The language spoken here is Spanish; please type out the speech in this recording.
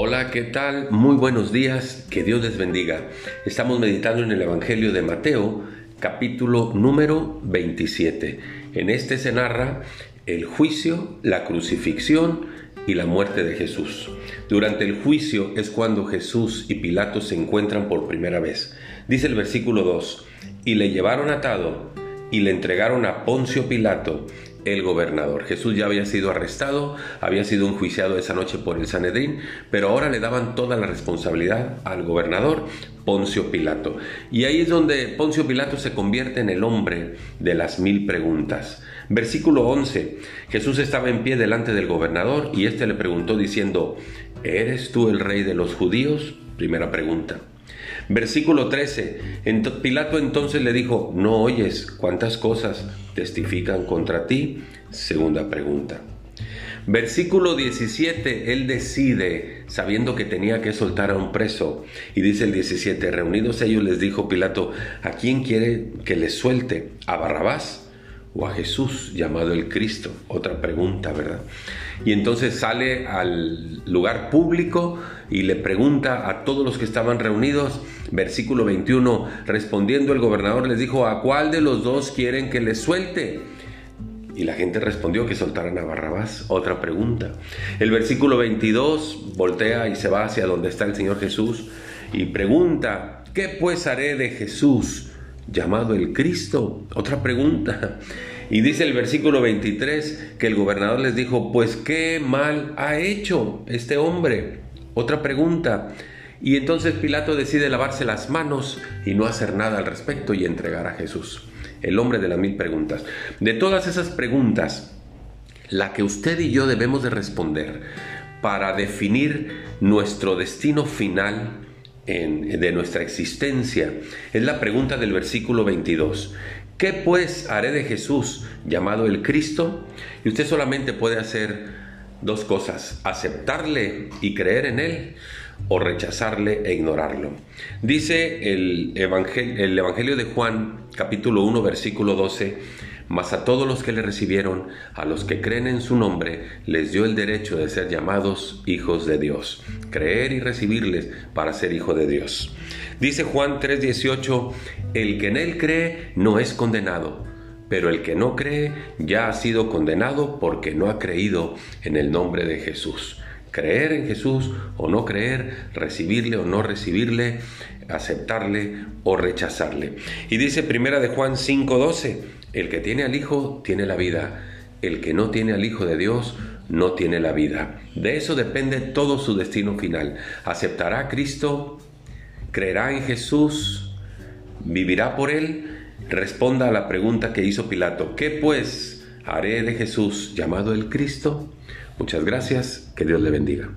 Hola, ¿qué tal? Muy buenos días, que Dios les bendiga. Estamos meditando en el Evangelio de Mateo, capítulo número 27. En este se narra el juicio, la crucifixión y la muerte de Jesús. Durante el juicio es cuando Jesús y Pilato se encuentran por primera vez. Dice el versículo 2, y le llevaron atado y le entregaron a Poncio Pilato el gobernador. Jesús ya había sido arrestado, había sido enjuiciado esa noche por el Sanedrín, pero ahora le daban toda la responsabilidad al gobernador Poncio Pilato. Y ahí es donde Poncio Pilato se convierte en el hombre de las mil preguntas. Versículo 11. Jesús estaba en pie delante del gobernador y éste le preguntó diciendo, ¿eres tú el rey de los judíos? Primera pregunta. Versículo 13. Pilato entonces le dijo, ¿no oyes cuántas cosas testifican contra ti? Segunda pregunta. Versículo 17, él decide, sabiendo que tenía que soltar a un preso, y dice el 17, reunidos ellos les dijo Pilato, ¿a quién quiere que le suelte? ¿A Barrabás? O a Jesús llamado el Cristo? Otra pregunta, ¿verdad? Y entonces sale al lugar público y le pregunta a todos los que estaban reunidos, versículo 21, respondiendo el gobernador les dijo, ¿a cuál de los dos quieren que les suelte? Y la gente respondió que soltaran a Barrabás. Otra pregunta. El versículo 22 voltea y se va hacia donde está el Señor Jesús y pregunta, ¿qué pues haré de Jesús? Llamado el Cristo? Otra pregunta. Y dice el versículo 23 que el gobernador les dijo, pues qué mal ha hecho este hombre. Otra pregunta. Y entonces Pilato decide lavarse las manos y no hacer nada al respecto y entregar a Jesús, el hombre de las mil preguntas. De todas esas preguntas, la que usted y yo debemos de responder para definir nuestro destino final de nuestra existencia. Es la pregunta del versículo 22. ¿Qué pues haré de Jesús llamado el Cristo? Y usted solamente puede hacer dos cosas, aceptarle y creer en él o rechazarle e ignorarlo. Dice el Evangelio, el Evangelio de Juan capítulo 1 versículo 12, mas a todos los que le recibieron, a los que creen en su nombre, les dio el derecho de ser llamados hijos de Dios. Creer y recibirles para ser hijo de Dios. Dice Juan 3:18, el que en él cree no es condenado, pero el que no cree ya ha sido condenado porque no ha creído en el nombre de Jesús. Creer en Jesús o no creer, recibirle o no recibirle, aceptarle o rechazarle. Y dice Primera de Juan 5:12, el que tiene al Hijo tiene la vida, el que no tiene al Hijo de Dios no tiene la vida. De eso depende todo su destino final. ¿Aceptará a Cristo? ¿Creerá en Jesús? ¿Vivirá por Él? Responda a la pregunta que hizo Pilato. ¿Qué pues haré de Jesús llamado el Cristo? Muchas gracias. Que Dios le bendiga.